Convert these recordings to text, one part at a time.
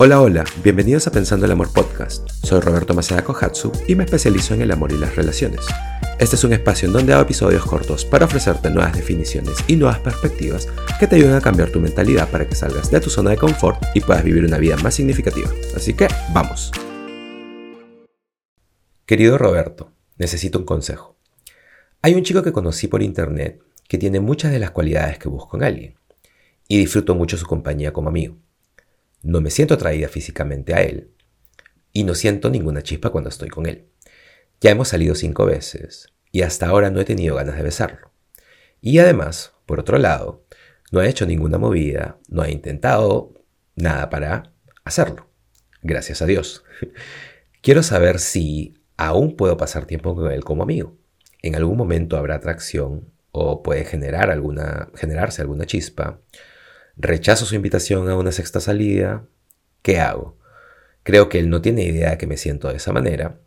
Hola, hola, bienvenidos a Pensando el Amor Podcast. Soy Roberto Maceda Kohatsu y me especializo en el amor y las relaciones. Este es un espacio en donde hago episodios cortos para ofrecerte nuevas definiciones y nuevas perspectivas que te ayuden a cambiar tu mentalidad para que salgas de tu zona de confort y puedas vivir una vida más significativa. Así que, vamos. Querido Roberto, necesito un consejo. Hay un chico que conocí por internet que tiene muchas de las cualidades que busco en alguien y disfruto mucho su compañía como amigo. No me siento atraída físicamente a él y no siento ninguna chispa cuando estoy con él. Ya hemos salido cinco veces y hasta ahora no he tenido ganas de besarlo. Y además, por otro lado, no ha hecho ninguna movida, no ha intentado nada para hacerlo. Gracias a Dios. Quiero saber si aún puedo pasar tiempo con él como amigo. En algún momento habrá atracción o puede generar alguna, generarse alguna chispa rechazo su invitación a una sexta salida, ¿qué hago? Creo que él no tiene idea de que me siento de esa manera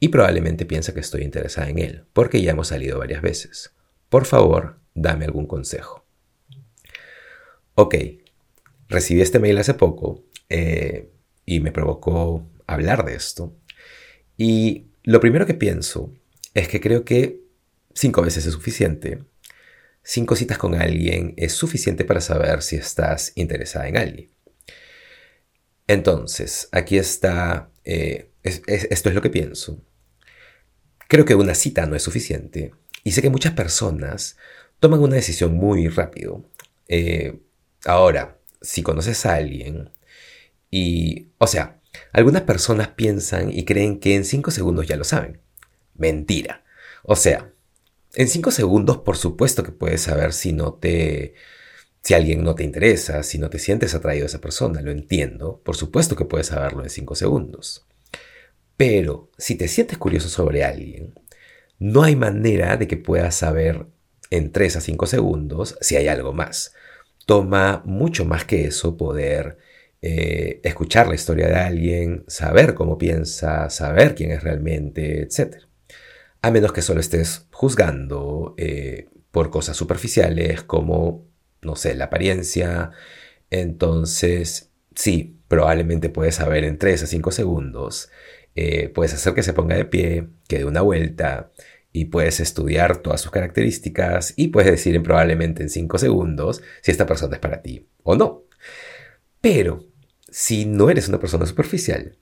y probablemente piensa que estoy interesada en él, porque ya hemos salido varias veces. Por favor, dame algún consejo. Ok, recibí este mail hace poco eh, y me provocó hablar de esto. Y lo primero que pienso es que creo que cinco veces es suficiente Cinco citas con alguien es suficiente para saber si estás interesada en alguien. Entonces, aquí está, eh, esto es lo que pienso. Creo que una cita no es suficiente y sé que muchas personas toman una decisión muy rápido. Eh, ahora, si conoces a alguien y, o sea, algunas personas piensan y creen que en cinco segundos ya lo saben. Mentira. O sea, en cinco segundos, por supuesto que puedes saber si no te. Si alguien no te interesa, si no te sientes atraído a esa persona, lo entiendo. Por supuesto que puedes saberlo en cinco segundos. Pero si te sientes curioso sobre alguien, no hay manera de que puedas saber en tres a cinco segundos si hay algo más. Toma mucho más que eso poder eh, escuchar la historia de alguien, saber cómo piensa, saber quién es realmente, etc a menos que solo estés juzgando eh, por cosas superficiales como, no sé, la apariencia. Entonces, sí, probablemente puedes saber en 3 a 5 segundos, eh, puedes hacer que se ponga de pie, que dé una vuelta, y puedes estudiar todas sus características y puedes decir probablemente en 5 segundos si esta persona es para ti o no. Pero si no eres una persona superficial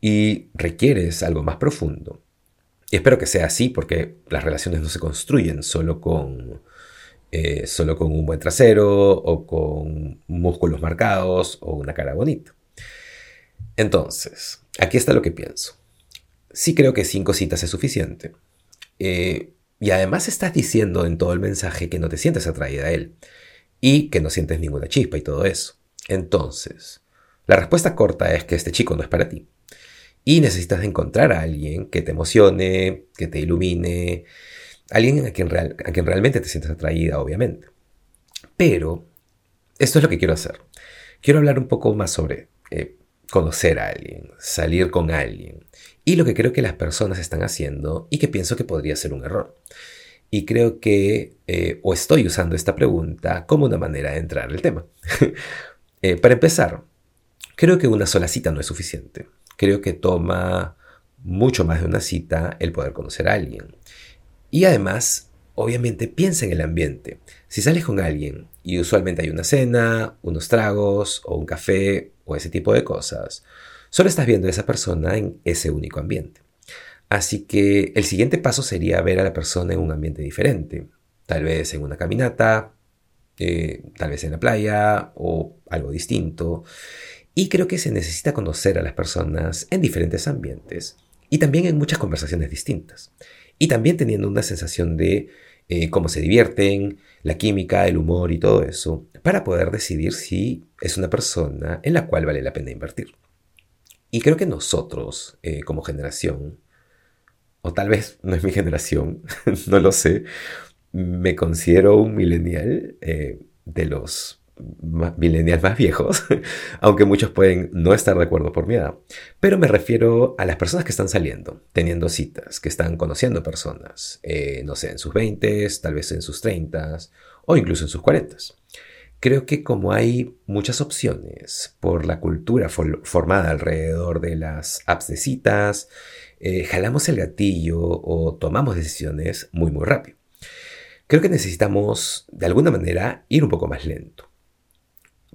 y requieres algo más profundo, y espero que sea así porque las relaciones no se construyen solo con, eh, solo con un buen trasero o con músculos marcados o una cara bonita. Entonces, aquí está lo que pienso. Sí creo que cinco citas es suficiente. Eh, y además estás diciendo en todo el mensaje que no te sientes atraída a él y que no sientes ninguna chispa y todo eso. Entonces, la respuesta corta es que este chico no es para ti. Y necesitas encontrar a alguien que te emocione, que te ilumine, alguien a quien, realmente te sientas atraída, obviamente. Pero esto es lo que quiero hacer. Quiero hablar un poco más sobre eh, conocer a alguien, salir con alguien, y lo que creo que las personas están haciendo y que pienso que podría ser un error. Y creo que, eh, o estoy usando esta pregunta como una manera de entrar al tema. Eh, para empezar, creo que una sola cita no es suficiente creo que toma mucho más de una cita el poder conocer a alguien. Y además, obviamente piensa en el ambiente. Si sales con alguien y usualmente hay una cena, unos tragos o un café o ese tipo de cosas, solo estás viendo a esa persona en ese único ambiente. Así que el siguiente paso sería ver a la persona en un ambiente diferente, tal vez en una caminata, eh, tal vez en la playa o algo distinto. Y creo que se necesita conocer a las personas en diferentes ambientes y también en muchas conversaciones distintas. Y también teniendo una sensación de eh, cómo se divierten, la química, el humor y todo eso, para poder decidir si es una persona en la cual vale la pena invertir. Y creo que nosotros, eh, como generación, o tal vez no es mi generación, no lo sé, me considero un millennial eh, de los millennials más viejos, aunque muchos pueden no estar de acuerdo por mi edad, pero me refiero a las personas que están saliendo, teniendo citas, que están conociendo personas, eh, no sé, en sus 20, tal vez en sus 30 o incluso en sus 40. Creo que como hay muchas opciones por la cultura formada alrededor de las apps de citas, eh, jalamos el gatillo o tomamos decisiones muy muy rápido. Creo que necesitamos de alguna manera ir un poco más lento.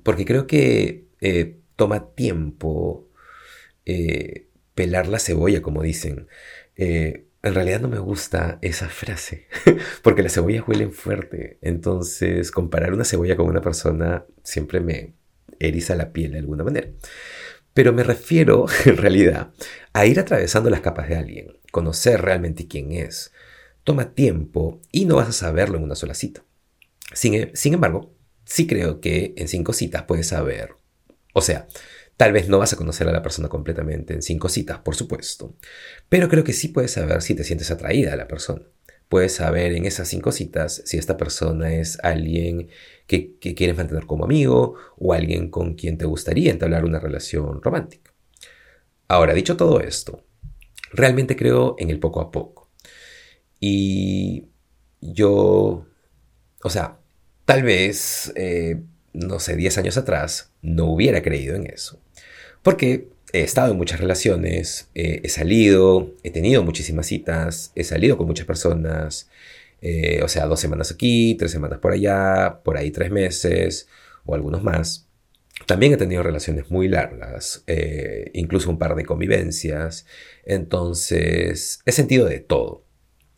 Porque creo que eh, toma tiempo eh, pelar la cebolla, como dicen. En realidad no me gusta esa frase, porque las cebollas huelen fuerte. Entonces, comparar una cebolla con una persona siempre me eriza la piel de alguna manera. Pero me refiero, en realidad, a ir atravesando las capas de alguien, conocer realmente quién es. Toma tiempo y no vas a saberlo en una sola cita. Sin, sin embargo, sí creo que en cinco citas puedes saber, o sea, Tal vez no vas a conocer a la persona completamente en cinco citas, por supuesto, pero creo que sí puedes saber si te sientes atraída a la persona. Puedes saber en esas cinco citas si esta persona es alguien que, quieres mantener como amigo o alguien con quien te gustaría entablar una relación romántica. Ahora, dicho todo esto, realmente creo en el poco a poco. Y yo, o sea, tal vez, eh, no sé, 10 años atrás, no hubiera creído en eso. Porque he estado en muchas relaciones, eh, he salido, he tenido muchísimas citas, he salido con muchas personas, eh, o sea, dos semanas aquí, tres semanas por allá, por ahí tres meses o algunos más. También he tenido relaciones muy largas, incluso un par de convivencias. Entonces, he sentido de todo.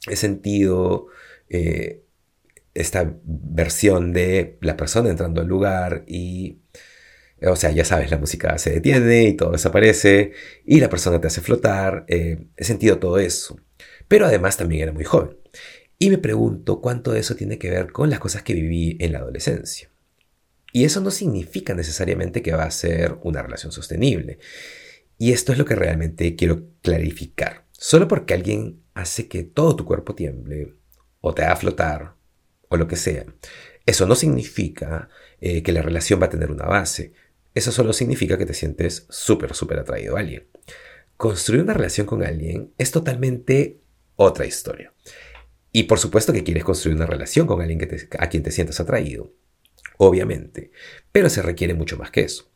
He sentido esta versión de la persona entrando al lugar y o sea, ya sabes, la música se detiene y todo desaparece y la persona te hace flotar. Eh, he sentido todo eso. Pero además también era muy joven. Y me pregunto cuánto de eso tiene que ver con las cosas que viví en la adolescencia. Y eso no significa necesariamente que va a ser una relación sostenible. Y esto es lo que realmente quiero clarificar. Solo porque alguien hace que todo tu cuerpo tiemble, o te haga flotar, o lo que sea, eso no significa eh, que la relación va a tener una base. Eso solo significa que te sientes súper, súper atraído a alguien. Construir una relación con alguien es totalmente otra historia. Y por supuesto que quieres construir una relación con alguien a quien te sientas atraído, obviamente, pero se requiere mucho más que eso.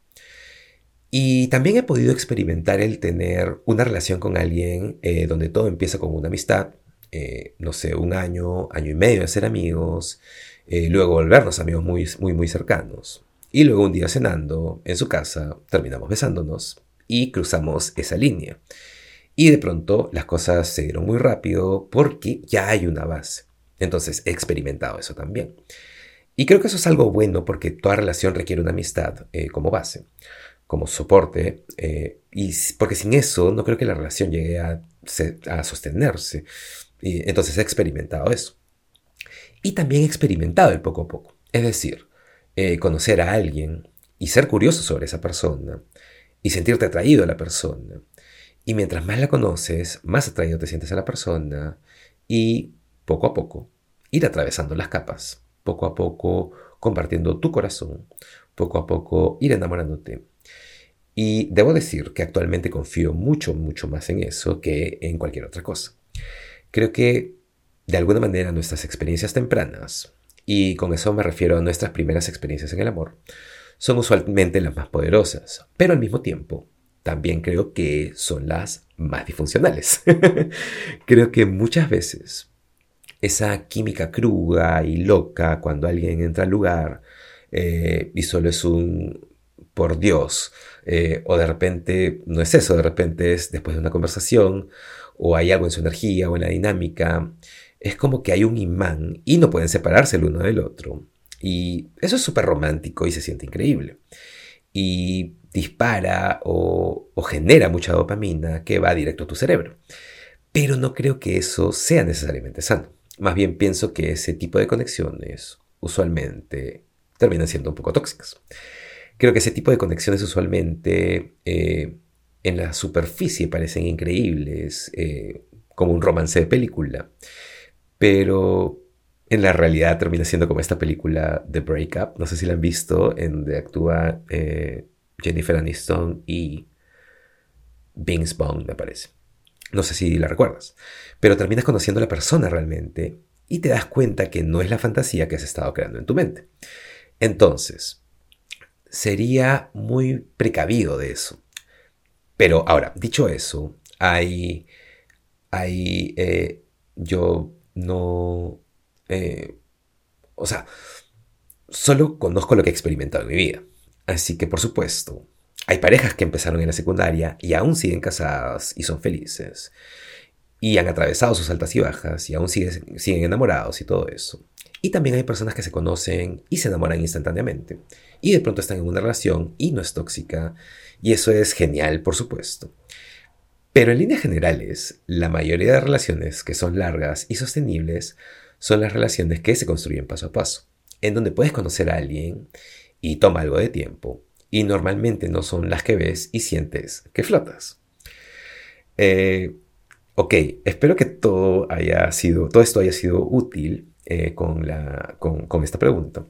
Y también he podido experimentar el tener una relación con alguien eh, donde todo empieza con una amistad, eh, no sé, un año, año y medio de ser amigos, eh, luego volvernos amigos muy, muy, muy cercanos. Y luego un día cenando en su casa terminamos besándonos y cruzamos esa línea. Y de pronto las cosas se dieron muy rápido porque ya hay una base. Entonces he experimentado eso también. Y creo que eso es algo bueno porque toda relación requiere una amistad eh, como base, como soporte. Eh, y porque sin eso no creo que la relación llegue a, a sostenerse. Entonces he experimentado eso. Y también he experimentado el poco a poco. Es decir, eh, conocer a alguien y ser curioso sobre esa persona y sentirte atraído a la persona. Y mientras más la conoces, más atraído te sientes a la persona y poco a poco ir atravesando las capas, poco a poco compartiendo tu corazón, poco a poco ir enamorándote. Y debo decir que actualmente confío mucho, mucho más en eso que en cualquier otra cosa. Creo que de alguna manera nuestras experiencias tempranas y con eso me refiero a nuestras primeras experiencias en el amor, son usualmente las más poderosas, pero al mismo tiempo también creo que son las más disfuncionales. creo que muchas veces esa química cruda y loca cuando alguien entra al lugar eh, y solo es un por Dios, eh, o de repente no es eso, de repente es después de una conversación, o hay algo en su energía o en la dinámica, es como que hay un imán y no pueden separarse el uno del otro. Y eso es súper romántico y se siente increíble. Y dispara o, genera mucha dopamina que va directo a tu cerebro. Pero no creo que eso sea necesariamente sano. Más bien pienso que ese tipo de conexiones usualmente terminan siendo un poco tóxicas. Creo que ese tipo de conexiones usualmente eh, en la superficie parecen increíbles, eh, como un romance de película pero en la realidad termina siendo como esta película The Breakup, no sé si la han visto, en donde actúa eh, Jennifer Aniston y Vince Bond, me parece. No sé si la recuerdas, pero terminas conociendo a la persona realmente y te das cuenta que no es la fantasía que has estado creando en tu mente. Entonces, sería muy precavido de eso. Pero ahora, dicho eso, hay, hay, eh, yo no, eh, o sea, solo conozco lo que he experimentado en mi vida. Así que, por supuesto, hay parejas que empezaron en la secundaria y aún siguen casadas y son felices. Y han atravesado sus altas y bajas y aún siguen, siguen enamorados y todo eso. Y también hay personas que se conocen y se enamoran instantáneamente. Y de pronto están en una relación y no es tóxica. Y eso es genial, por supuesto. Pero en líneas generales, la mayoría de relaciones que son largas y sostenibles son las relaciones que se construyen paso a paso, en donde puedes conocer a alguien y toma algo de tiempo, y normalmente no son las que ves y sientes que flotas. Eh, ok, espero que todo haya sido, todo esto haya sido útil eh, con, esta pregunta.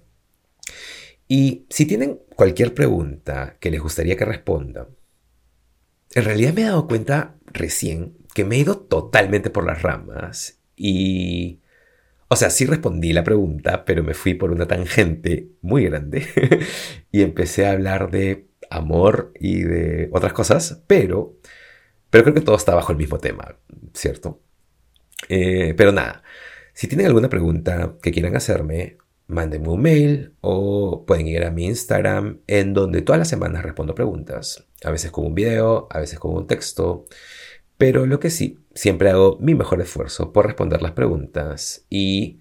Y si tienen cualquier pregunta que les gustaría que responda, en realidad me he dado cuenta recién que me he ido totalmente por las ramas y... O sea, sí respondí la pregunta, pero me fui por una tangente muy grande y empecé a hablar de amor y de otras cosas, pero, pero creo que todo está bajo el mismo tema, ¿cierto? Eh, pero nada, si tienen alguna pregunta que quieran hacerme, mándenme un mail o pueden ir a mi Instagram en donde todas las semanas respondo preguntas. A veces con un video, a veces con un texto. Pero lo que sí, siempre hago mi mejor esfuerzo por responder las preguntas y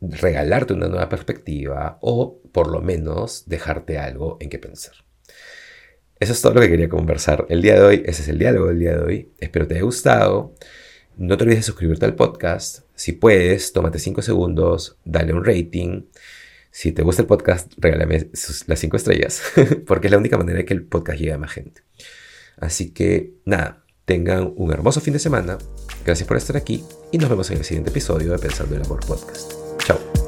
regalarte una nueva perspectiva o por lo menos dejarte algo en que pensar. Eso es todo lo que quería conversar el día de hoy. Ese es el diálogo del día de hoy. Espero te haya gustado. No te olvides de suscribirte al podcast. Si puedes, tómate 5 segundos, dale un rating. Si te gusta el podcast, regálame las 5 estrellas, porque es la única manera de que el podcast llegue a más gente. Así que nada, tengan un hermoso fin de semana. Gracias por estar aquí y nos vemos en el siguiente episodio de Pensando el Amor Podcast. Chao.